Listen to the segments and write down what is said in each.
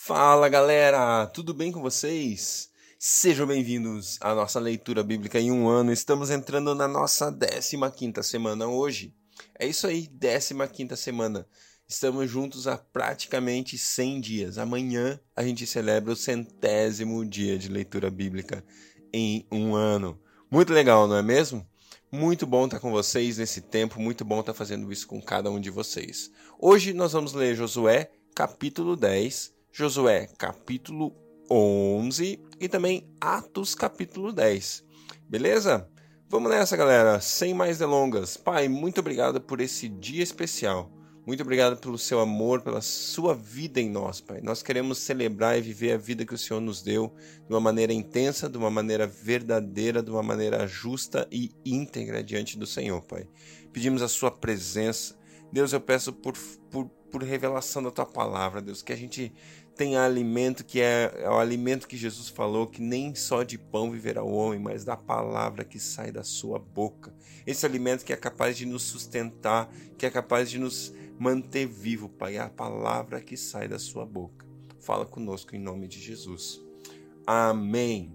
Fala galera, tudo bem com vocês? Sejam bem-vindos à nossa leitura bíblica em um ano. Estamos entrando na nossa 15 semana hoje. É isso aí, 15 semana. Estamos juntos há praticamente 100 dias. Amanhã a gente celebra o centésimo dia de leitura bíblica em um ano. Muito legal, não é mesmo? Muito bom estar com vocês nesse tempo, muito bom estar fazendo isso com cada um de vocês. Hoje nós vamos ler Josué, capítulo 10 Josué capítulo 11 e também Atos capítulo 10. Beleza? Vamos nessa, galera, sem mais delongas. Pai, muito obrigado por esse dia especial. Muito obrigado pelo seu amor, pela sua vida em nós, Pai. Nós queremos celebrar e viver a vida que o Senhor nos deu de uma maneira intensa, de uma maneira verdadeira, de uma maneira justa e íntegra diante do Senhor, Pai. Pedimos a sua presença. Deus, eu peço por, por, por revelação da tua palavra, Deus, que a gente tem alimento que é, é, o alimento que Jesus falou, que nem só de pão viverá o homem, mas da palavra que sai da sua boca. Esse alimento que é capaz de nos sustentar, que é capaz de nos manter vivo, Pai, é a palavra que sai da sua boca. Fala conosco em nome de Jesus. Amém.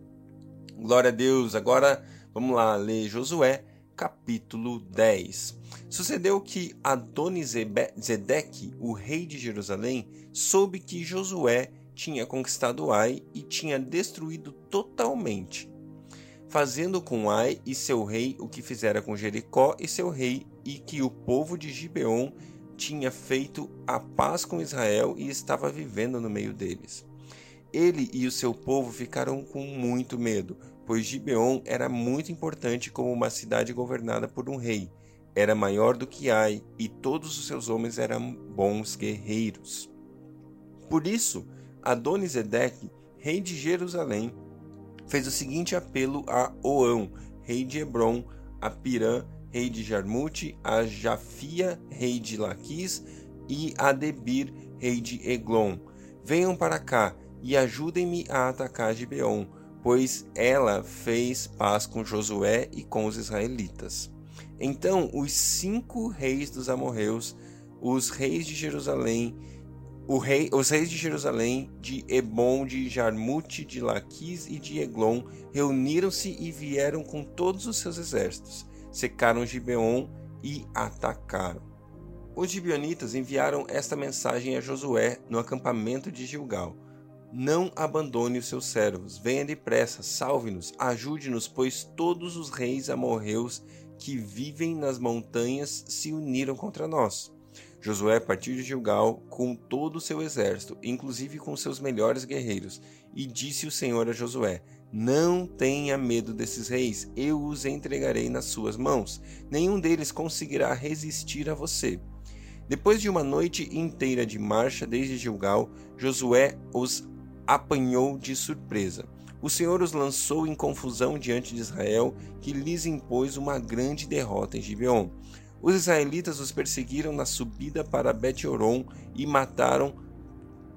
Glória a Deus. Agora vamos lá ler Josué capítulo 10. Sucedeu que Adonizedeque, o rei de Jerusalém, soube que Josué tinha conquistado Ai e tinha destruído totalmente, fazendo com Ai e seu rei o que fizera com Jericó e seu rei, e que o povo de Gibeon tinha feito a paz com Israel e estava vivendo no meio deles. Ele e o seu povo ficaram com muito medo, pois Gibeon era muito importante como uma cidade governada por um rei. Era maior do que Ai, e todos os seus homens eram bons guerreiros. Por isso, Adonisedeque, rei de Jerusalém, fez o seguinte apelo a Oão, rei de Hebron, a Pirã, rei de Jarmute, a Jafia, rei de Laquis, e a Debir, rei de Eglon. Venham para cá e ajudem-me a atacar Gibeon, pois ela fez paz com Josué e com os israelitas. Então os cinco reis dos amorreus, os reis de Jerusalém, rei, os reis de Jerusalém, de Ebon, de Jarmute, de Laquis e de Eglon, reuniram-se e vieram com todos os seus exércitos, secaram Gibeon e atacaram. Os gibeonitas enviaram esta mensagem a Josué no acampamento de Gilgal. Não abandone os seus servos. Venha depressa, salve-nos, ajude-nos, pois todos os reis amorreus que vivem nas montanhas se uniram contra nós. Josué partiu de Gilgal com todo o seu exército, inclusive com seus melhores guerreiros, e disse o Senhor a Josué: Não tenha medo desses reis, eu os entregarei nas suas mãos. Nenhum deles conseguirá resistir a você. Depois de uma noite inteira de marcha desde Gilgal, Josué os apanhou de surpresa. O Senhor os lançou em confusão diante de Israel, que lhes impôs uma grande derrota em Gibeon. Os israelitas os perseguiram na subida para Bet-Oron e mataram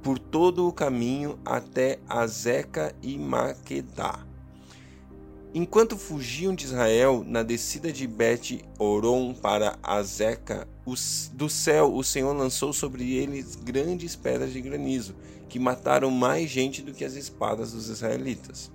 por todo o caminho até Azeca e Maquedá. Enquanto fugiam de Israel na descida de Bet-Oron para Azeca, do céu o Senhor lançou sobre eles grandes pedras de granizo, que mataram mais gente do que as espadas dos israelitas.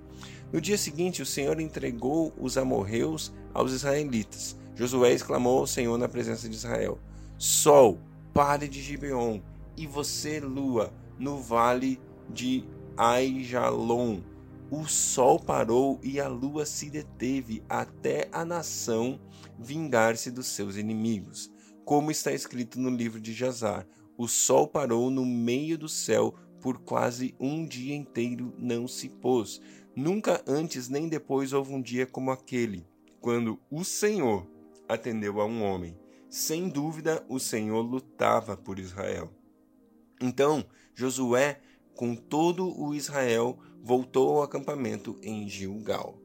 No dia seguinte, o Senhor entregou os amorreus aos israelitas. Josué exclamou ao Senhor na presença de Israel: Sol, pare de Gibeon, e você, lua, no vale de Aijalon o sol parou e a lua se deteve até a nação vingar-se dos seus inimigos. Como está escrito no livro de Jazar: o sol parou no meio do céu por quase um dia inteiro não se pôs. Nunca antes nem depois houve um dia como aquele, quando o Senhor atendeu a um homem. Sem dúvida, o Senhor lutava por Israel. Então, Josué, com todo o Israel, voltou ao acampamento em Gilgal.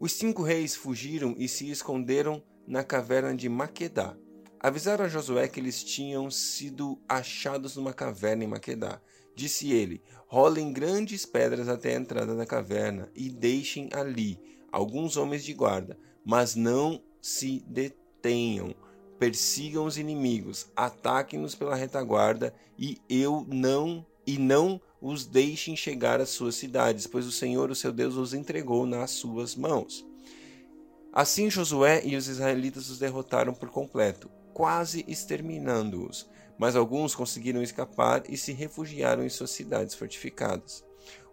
Os cinco reis fugiram e se esconderam na caverna de Maquedá. Avisaram a Josué que eles tinham sido achados numa caverna em Maquedá. Disse ele: Rolem grandes pedras até a entrada da caverna e deixem ali alguns homens de guarda, mas não se detenham. Persigam os inimigos, ataquem-nos pela retaguarda e eu não e não os deixem chegar às suas cidades, pois o Senhor, o seu Deus, os entregou nas suas mãos. Assim Josué e os israelitas os derrotaram por completo, quase exterminando-os, mas alguns conseguiram escapar e se refugiaram em suas cidades fortificadas.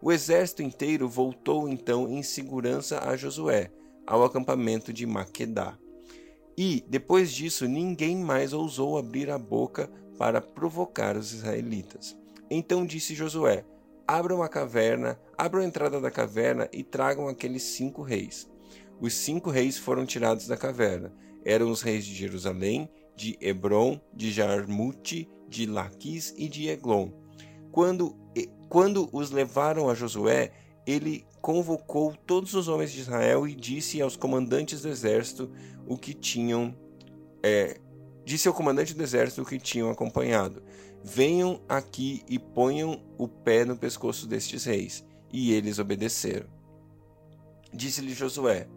O exército inteiro voltou então em segurança a Josué, ao acampamento de Maquedá. E, depois disso, ninguém mais ousou abrir a boca para provocar os israelitas. Então disse Josué: Abram a caverna, abram a entrada da caverna e tragam aqueles cinco reis. Os cinco reis foram tirados da caverna. Eram os reis de Jerusalém, de Hebron, de Jarmute, de Laquis e de Eglon. Quando, quando os levaram a Josué, ele convocou todos os homens de Israel e disse aos comandantes do exército o que tinham é, disse ao comandante do exército o que tinham acompanhado: Venham aqui e ponham o pé no pescoço destes reis. E eles obedeceram. Disse-lhe Josué: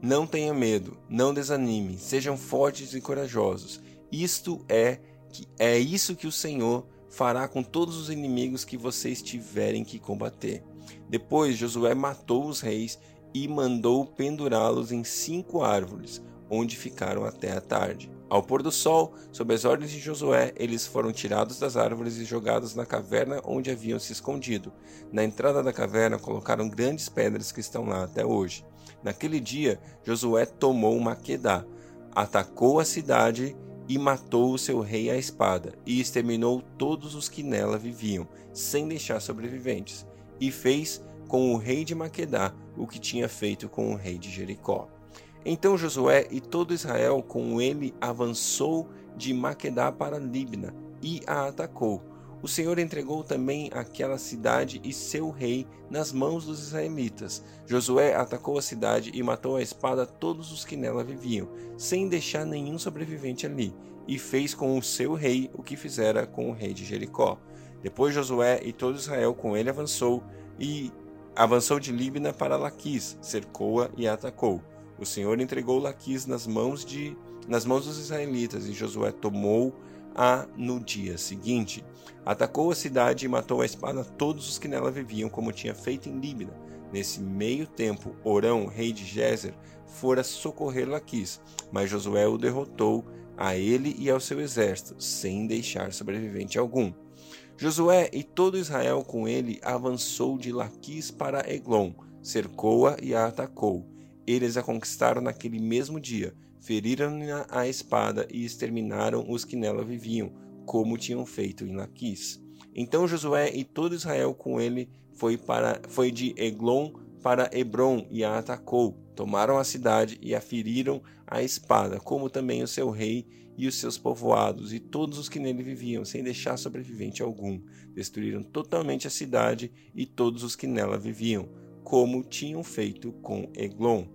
Não tenha medo, não desanime, sejam fortes e corajosos. Isto é que é isso que o Senhor fará com todos os inimigos que vocês tiverem que combater. Depois Josué matou os reis e mandou pendurá-los em cinco árvores, onde ficaram até a tarde. Ao pôr do sol, sob as ordens de Josué, eles foram tirados das árvores e jogados na caverna onde haviam se escondido. Na entrada da caverna colocaram grandes pedras que estão lá até hoje. Naquele dia, Josué tomou Maquedá, atacou a cidade e matou o seu rei à espada, e exterminou todos os que nela viviam, sem deixar sobreviventes, e fez com o rei de Maquedá o que tinha feito com o rei de Jericó. Então Josué e todo Israel com ele avançou de Maquedá para Libna e a atacou. O Senhor entregou também aquela cidade e seu rei nas mãos dos israelitas. Josué atacou a cidade e matou a espada todos os que nela viviam, sem deixar nenhum sobrevivente ali, e fez com o seu rei o que fizera com o rei de Jericó. Depois Josué e todo Israel com ele avançou e avançou de Libna para Laquis, cercou-a e a atacou. O Senhor entregou Laquis nas mãos de nas mãos dos israelitas e Josué tomou a no dia seguinte. Atacou a cidade e matou a espada todos os que nela viviam, como tinha feito em Líbina. Nesse meio tempo, Orão, rei de Gézer, fora socorrer Laquis, mas Josué o derrotou a ele e ao seu exército, sem deixar sobrevivente algum. Josué e todo Israel com ele avançou de Laquis para Eglon, cercou-a e a atacou. Eles a conquistaram naquele mesmo dia, feriram-na a espada e exterminaram os que nela viviam, como tinham feito em Laquis. Então Josué e todo Israel com ele foi, para, foi de Eglon para Hebron e a atacou. Tomaram a cidade e a feriram a espada, como também o seu rei e os seus povoados e todos os que nele viviam, sem deixar sobrevivente algum. Destruíram totalmente a cidade e todos os que nela viviam como tinham feito com Eglon.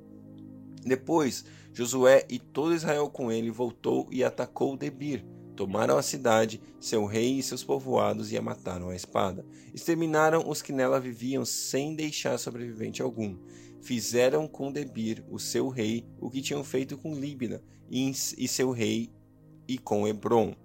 Depois, Josué e todo Israel com ele voltou e atacou Debir. Tomaram a cidade, seu rei e seus povoados e a mataram à espada. Exterminaram os que nela viviam sem deixar sobrevivente algum. Fizeram com Debir, o seu rei, o que tinham feito com Líbina e seu rei e com Hebron.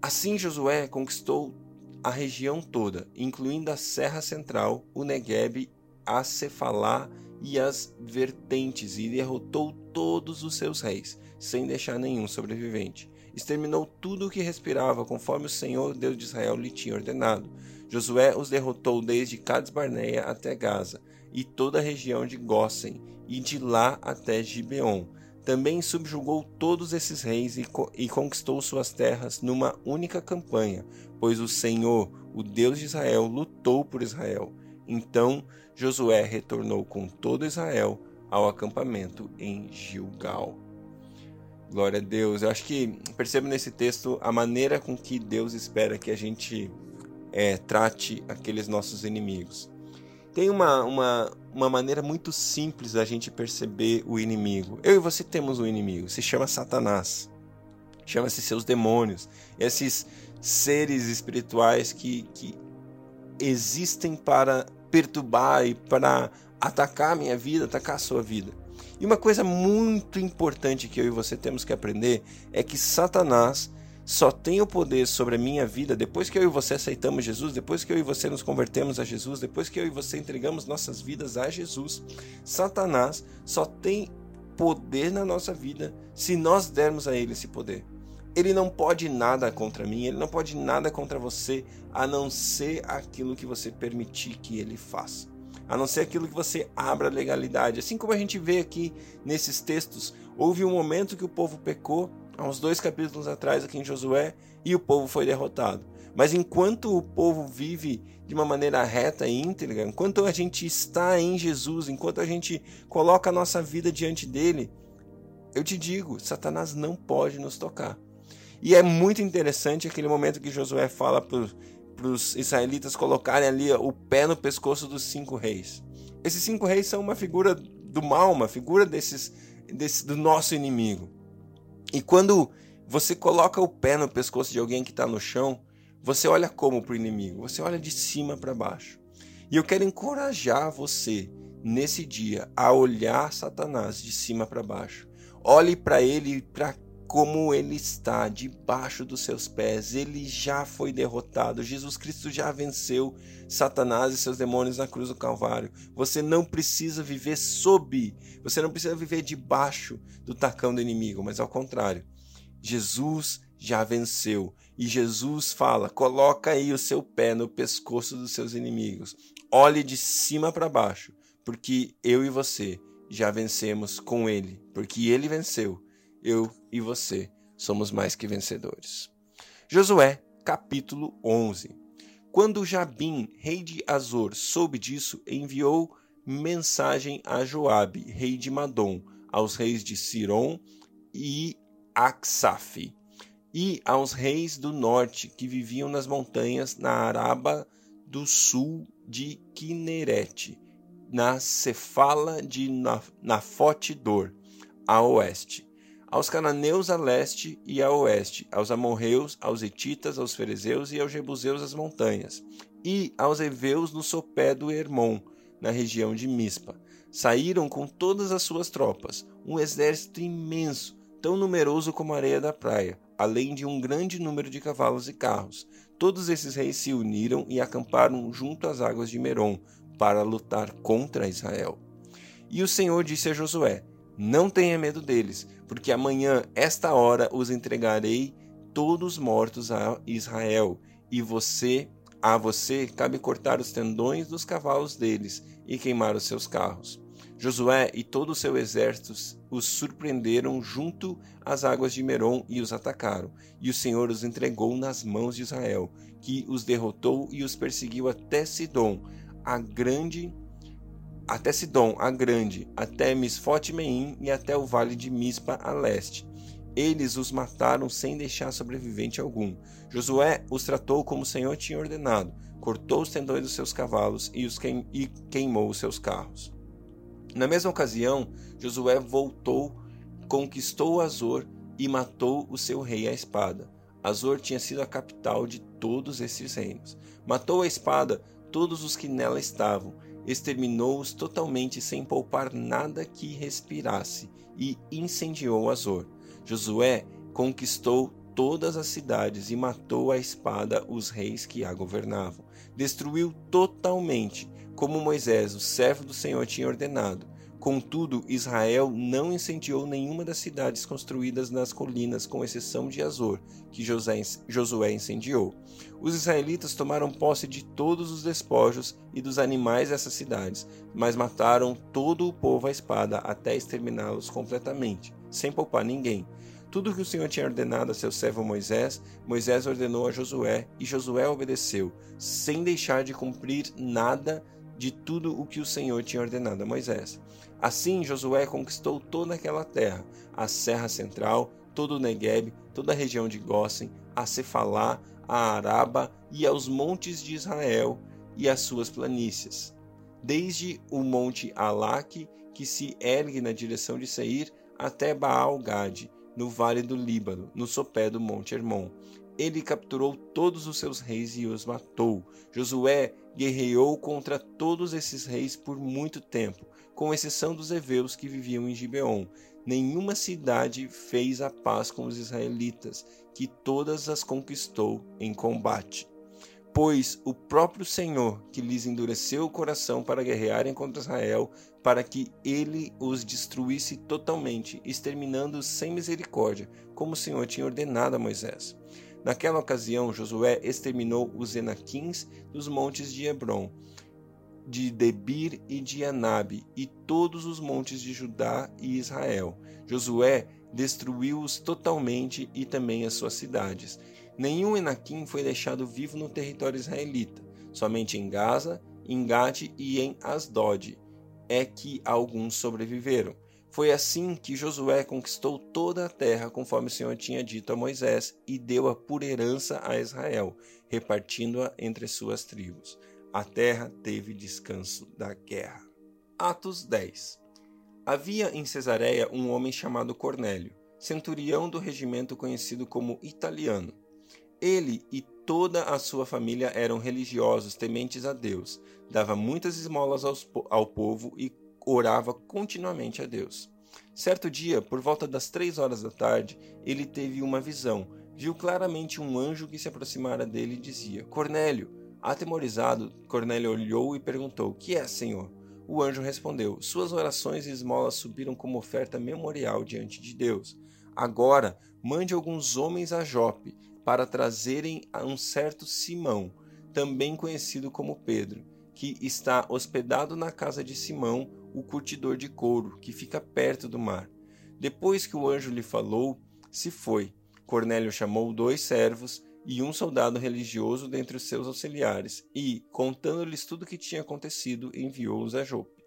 Assim Josué conquistou a região toda, incluindo a Serra Central, o Negueb a Cefalá e as vertentes, e derrotou todos os seus reis, sem deixar nenhum sobrevivente. Exterminou tudo o que respirava, conforme o Senhor Deus de Israel lhe tinha ordenado. Josué os derrotou desde Cades Barneia até Gaza, e toda a região de Gósen, e de lá até Gibeon. Também subjugou todos esses reis e, co e conquistou suas terras numa única campanha, pois o Senhor, o Deus de Israel, lutou por Israel. Então Josué retornou com todo Israel ao acampamento em Gilgal. Glória a Deus. Eu acho que percebo nesse texto a maneira com que Deus espera que a gente é, trate aqueles nossos inimigos. Tem uma, uma, uma maneira muito simples da gente perceber o inimigo. Eu e você temos um inimigo, se chama Satanás. Chama-se seus demônios. Esses seres espirituais que, que existem para perturbar e para atacar a minha vida, atacar a sua vida. E uma coisa muito importante que eu e você temos que aprender é que Satanás só tem o poder sobre a minha vida depois que eu e você aceitamos Jesus, depois que eu e você nos convertemos a Jesus, depois que eu e você entregamos nossas vidas a Jesus. Satanás só tem poder na nossa vida se nós dermos a ele esse poder. Ele não pode nada contra mim, ele não pode nada contra você, a não ser aquilo que você permitir que ele faça. A não ser aquilo que você abra legalidade. Assim como a gente vê aqui nesses textos, houve um momento que o povo pecou, há uns dois capítulos atrás aqui em Josué, e o povo foi derrotado. Mas enquanto o povo vive de uma maneira reta e íntegra, enquanto a gente está em Jesus, enquanto a gente coloca a nossa vida diante dele, eu te digo, Satanás não pode nos tocar. E é muito interessante aquele momento que Josué fala para os israelitas colocarem ali o pé no pescoço dos cinco reis. Esses cinco reis são uma figura do mal, uma figura desses, desse, do nosso inimigo. E quando você coloca o pé no pescoço de alguém que está no chão, você olha como para o inimigo? Você olha de cima para baixo. E eu quero encorajar você nesse dia a olhar Satanás de cima para baixo. Olhe para ele para como ele está debaixo dos seus pés. Ele já foi derrotado. Jesus Cristo já venceu Satanás e seus demônios na cruz do Calvário. Você não precisa viver sob, você não precisa viver debaixo do tacão do inimigo, mas ao contrário. Jesus já venceu. E Jesus fala: coloca aí o seu pé no pescoço dos seus inimigos. Olhe de cima para baixo, porque eu e você já vencemos com ele, porque ele venceu. Eu e você somos mais que vencedores. Josué, capítulo 11. Quando Jabim, rei de Azor, soube disso, enviou mensagem a Joabe, rei de Madom, aos reis de Siron e Aksaf, e aos reis do norte que viviam nas montanhas na Araba do sul de Kinerete, na Cefala de Nafote-Dor, a oeste, aos cananeus a leste e a oeste, aos amorreus, aos etitas, aos ferezeus e aos jebuseus as montanhas, e aos heveus no sopé do Hermon, na região de Mispa. Saíram com todas as suas tropas, um exército imenso, tão numeroso como a areia da praia, além de um grande número de cavalos e carros. Todos esses reis se uniram e acamparam junto às águas de Merom para lutar contra Israel. E o Senhor disse a Josué: Não tenha medo deles, porque amanhã, esta hora, os entregarei todos mortos a Israel, e você, a você, cabe cortar os tendões dos cavalos deles e queimar os seus carros. Josué e todo o seu exército os surpreenderam junto às águas de Merom e os atacaram. E o Senhor os entregou nas mãos de Israel, que os derrotou e os perseguiu até Sidom, a grande até Sidom, a grande, até Misfote Meim e até o vale de Mispa a leste. Eles os mataram sem deixar sobrevivente algum. Josué os tratou como o Senhor tinha ordenado, cortou os tendões dos seus cavalos e, os queim, e queimou os seus carros. Na mesma ocasião, Josué voltou, conquistou Azor e matou o seu rei à espada. Azor tinha sido a capital de todos esses reinos. Matou à espada todos os que nela estavam, exterminou-os totalmente sem poupar nada que respirasse e incendiou Azor. Josué conquistou todas as cidades e matou à espada os reis que a governavam. Destruiu totalmente como Moisés, o servo do Senhor, tinha ordenado. Contudo, Israel não incendiou nenhuma das cidades construídas nas colinas, com exceção de Azor, que Josué incendiou. Os israelitas tomaram posse de todos os despojos e dos animais dessas cidades, mas mataram todo o povo à espada até exterminá-los completamente, sem poupar ninguém. Tudo que o Senhor tinha ordenado a seu servo Moisés, Moisés ordenou a Josué, e Josué obedeceu, sem deixar de cumprir nada de tudo o que o Senhor tinha ordenado a Moisés. Assim Josué conquistou toda aquela terra, a Serra Central, todo o Negueb, toda a região de Gósen, a Cefalá, a Araba e aos montes de Israel e as suas planícies, desde o monte Alaque, que se ergue na direção de Seir, até Baal-Gade, no vale do Líbano, no sopé do monte Hermon. Ele capturou todos os seus reis e os matou. Josué guerreou contra todos esses reis por muito tempo, com exceção dos heveus que viviam em Gibeon. nenhuma cidade fez a paz com os israelitas, que todas as conquistou em combate. Pois o próprio Senhor, que lhes endureceu o coração para guerrearem contra Israel, para que ele os destruísse totalmente, exterminando-os sem misericórdia, como o Senhor tinha ordenado a Moisés. Naquela ocasião, Josué exterminou os Enaquins dos montes de Hebron, de Debir e de Anabe, e todos os montes de Judá e Israel. Josué destruiu-os totalmente e também as suas cidades. Nenhum Enaquim foi deixado vivo no território israelita, somente em Gaza, em Gade e em Asdod é que alguns sobreviveram. Foi assim que Josué conquistou toda a terra, conforme o Senhor tinha dito a Moisés, e deu-a por herança a Israel, repartindo-a entre suas tribos. A terra teve descanso da guerra. Atos 10 Havia em Cesareia um homem chamado Cornélio, centurião do regimento conhecido como Italiano. Ele e toda a sua família eram religiosos, tementes a Deus, dava muitas esmolas ao povo e orava continuamente a Deus. Certo dia, por volta das três horas da tarde, ele teve uma visão. Viu claramente um anjo que se aproximara dele e dizia: Cornélio. Atemorizado, Cornélio olhou e perguntou: Que é, Senhor? O anjo respondeu: Suas orações e esmolas subiram como oferta memorial diante de Deus. Agora, mande alguns homens a Jope para trazerem a um certo Simão, também conhecido como Pedro, que está hospedado na casa de Simão, o curtidor de couro, que fica perto do mar. Depois que o anjo lhe falou, se foi. Cornélio chamou dois servos e um soldado religioso dentre os seus auxiliares, e, contando-lhes tudo o que tinha acontecido, enviou-os a Jope.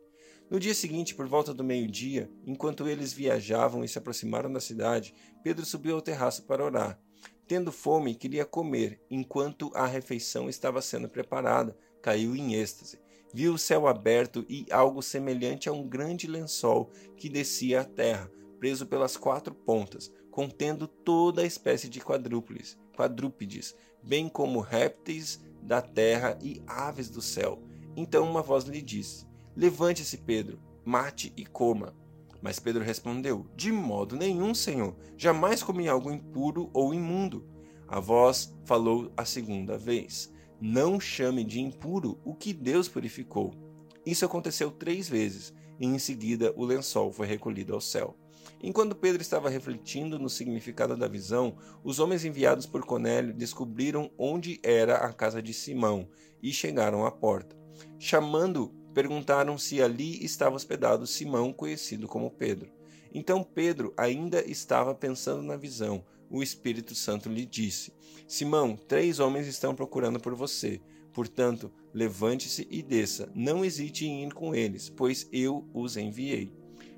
No dia seguinte, por volta do meio-dia, enquanto eles viajavam e se aproximaram da cidade, Pedro subiu ao terraço para orar. Tendo fome, queria comer. Enquanto a refeição estava sendo preparada, caiu em êxtase. Viu o céu aberto e algo semelhante a um grande lençol que descia à terra, preso pelas quatro pontas, contendo toda a espécie de quadrúpedes, quadrúpedes, bem como répteis da terra e aves do céu. Então uma voz lhe disse: Levante-se, Pedro, mate e coma. Mas Pedro respondeu: De modo nenhum, Senhor. Jamais comi algo impuro ou imundo. A voz falou a segunda vez: Não chame de impuro o que Deus purificou. Isso aconteceu três vezes, e em seguida o lençol foi recolhido ao céu. Enquanto Pedro estava refletindo no significado da visão, os homens enviados por Cornélio descobriram onde era a casa de Simão e chegaram à porta. Chamando perguntaram se ali estava hospedado Simão, conhecido como Pedro. Então Pedro ainda estava pensando na visão. O Espírito Santo lhe disse: Simão, três homens estão procurando por você. Portanto, levante-se e desça. Não hesite em ir com eles, pois eu os enviei.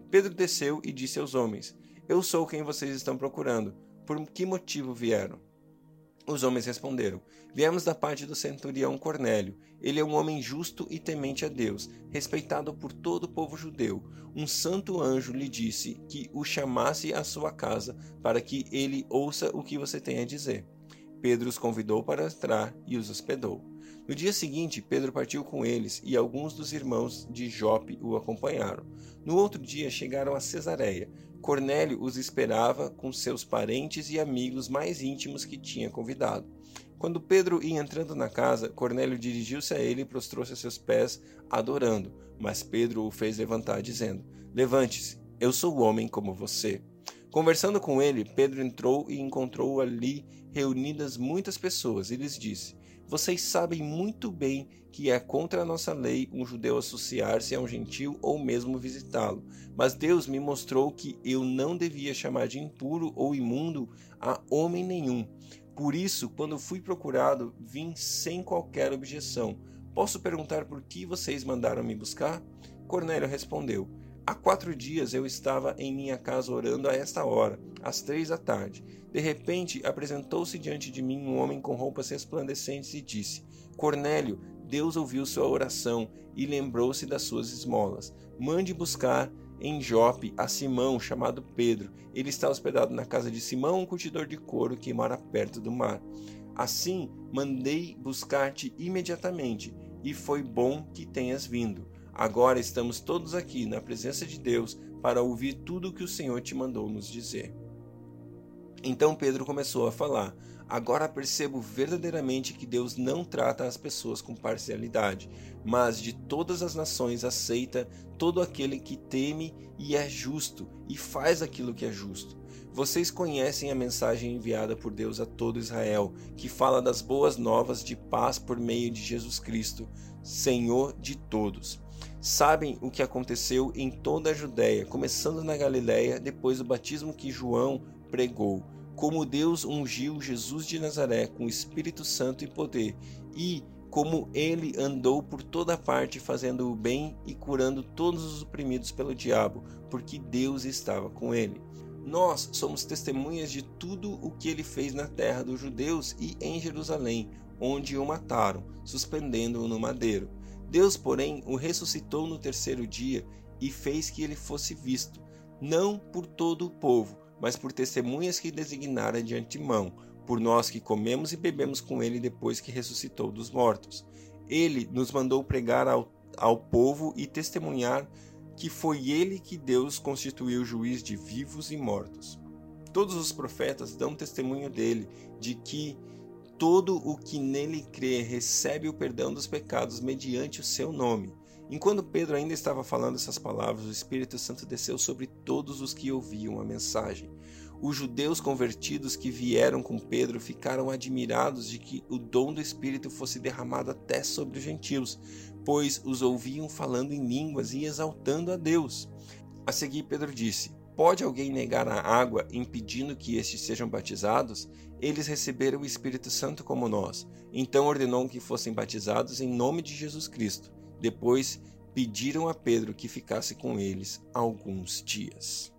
Pedro desceu e disse aos homens: Eu sou quem vocês estão procurando. Por que motivo vieram? Os homens responderam: Viemos da parte do centurião Cornélio. Ele é um homem justo e temente a Deus, respeitado por todo o povo judeu. Um santo anjo lhe disse que o chamasse à sua casa para que ele ouça o que você tem a dizer. Pedro os convidou para entrar e os hospedou. No dia seguinte, Pedro partiu com eles e alguns dos irmãos de Jope o acompanharam. No outro dia chegaram a Cesareia. Cornélio os esperava com seus parentes e amigos mais íntimos que tinha convidado. Quando Pedro ia entrando na casa, Cornélio dirigiu-se a ele e prostrou-se a seus pés, adorando. Mas Pedro o fez levantar, dizendo: Levante-se, eu sou homem como você. Conversando com ele, Pedro entrou e encontrou ali reunidas muitas pessoas e lhes disse: vocês sabem muito bem que é contra a nossa lei um judeu associar-se a um gentil ou mesmo visitá-lo. Mas Deus me mostrou que eu não devia chamar de impuro ou imundo a homem nenhum. Por isso, quando fui procurado, vim sem qualquer objeção. Posso perguntar por que vocês mandaram me buscar? Cornélio respondeu: Há quatro dias eu estava em minha casa orando a esta hora, às três da tarde. De repente apresentou-se diante de mim um homem com roupas resplandecentes e disse: Cornélio, Deus ouviu sua oração e lembrou-se das suas esmolas. Mande buscar em Jope a Simão, chamado Pedro. Ele está hospedado na casa de Simão, um curtidor de couro que mora perto do mar. Assim, mandei buscar-te imediatamente, e foi bom que tenhas vindo. Agora estamos todos aqui na presença de Deus para ouvir tudo o que o Senhor te mandou nos dizer. Então Pedro começou a falar: Agora percebo verdadeiramente que Deus não trata as pessoas com parcialidade, mas de todas as nações aceita todo aquele que teme e é justo e faz aquilo que é justo. Vocês conhecem a mensagem enviada por Deus a todo Israel, que fala das boas novas de paz por meio de Jesus Cristo, Senhor de todos. Sabem o que aconteceu em toda a Judéia, começando na Galiléia, depois do batismo que João pregou, como Deus ungiu Jesus de Nazaré com o Espírito Santo e poder, e como ele andou por toda parte fazendo o bem e curando todos os oprimidos pelo diabo, porque Deus estava com ele. Nós somos testemunhas de tudo o que ele fez na terra dos judeus e em Jerusalém, onde o mataram, suspendendo-o no madeiro. Deus, porém, o ressuscitou no terceiro dia e fez que ele fosse visto, não por todo o povo, mas por testemunhas que designara de antemão, por nós que comemos e bebemos com ele depois que ressuscitou dos mortos. Ele nos mandou pregar ao, ao povo e testemunhar que foi ele que Deus constituiu juiz de vivos e mortos. Todos os profetas dão testemunho dele, de que todo o que nele crê recebe o perdão dos pecados mediante o seu nome. Enquanto Pedro ainda estava falando essas palavras, o Espírito Santo desceu sobre todos os que ouviam a mensagem. Os judeus convertidos que vieram com Pedro ficaram admirados de que o dom do Espírito fosse derramado até sobre os gentios, pois os ouviam falando em línguas e exaltando a Deus. A seguir, Pedro disse: Pode alguém negar a água, impedindo que estes sejam batizados? Eles receberam o Espírito Santo como nós. Então ordenou que fossem batizados em nome de Jesus Cristo. Depois pediram a Pedro que ficasse com eles alguns dias.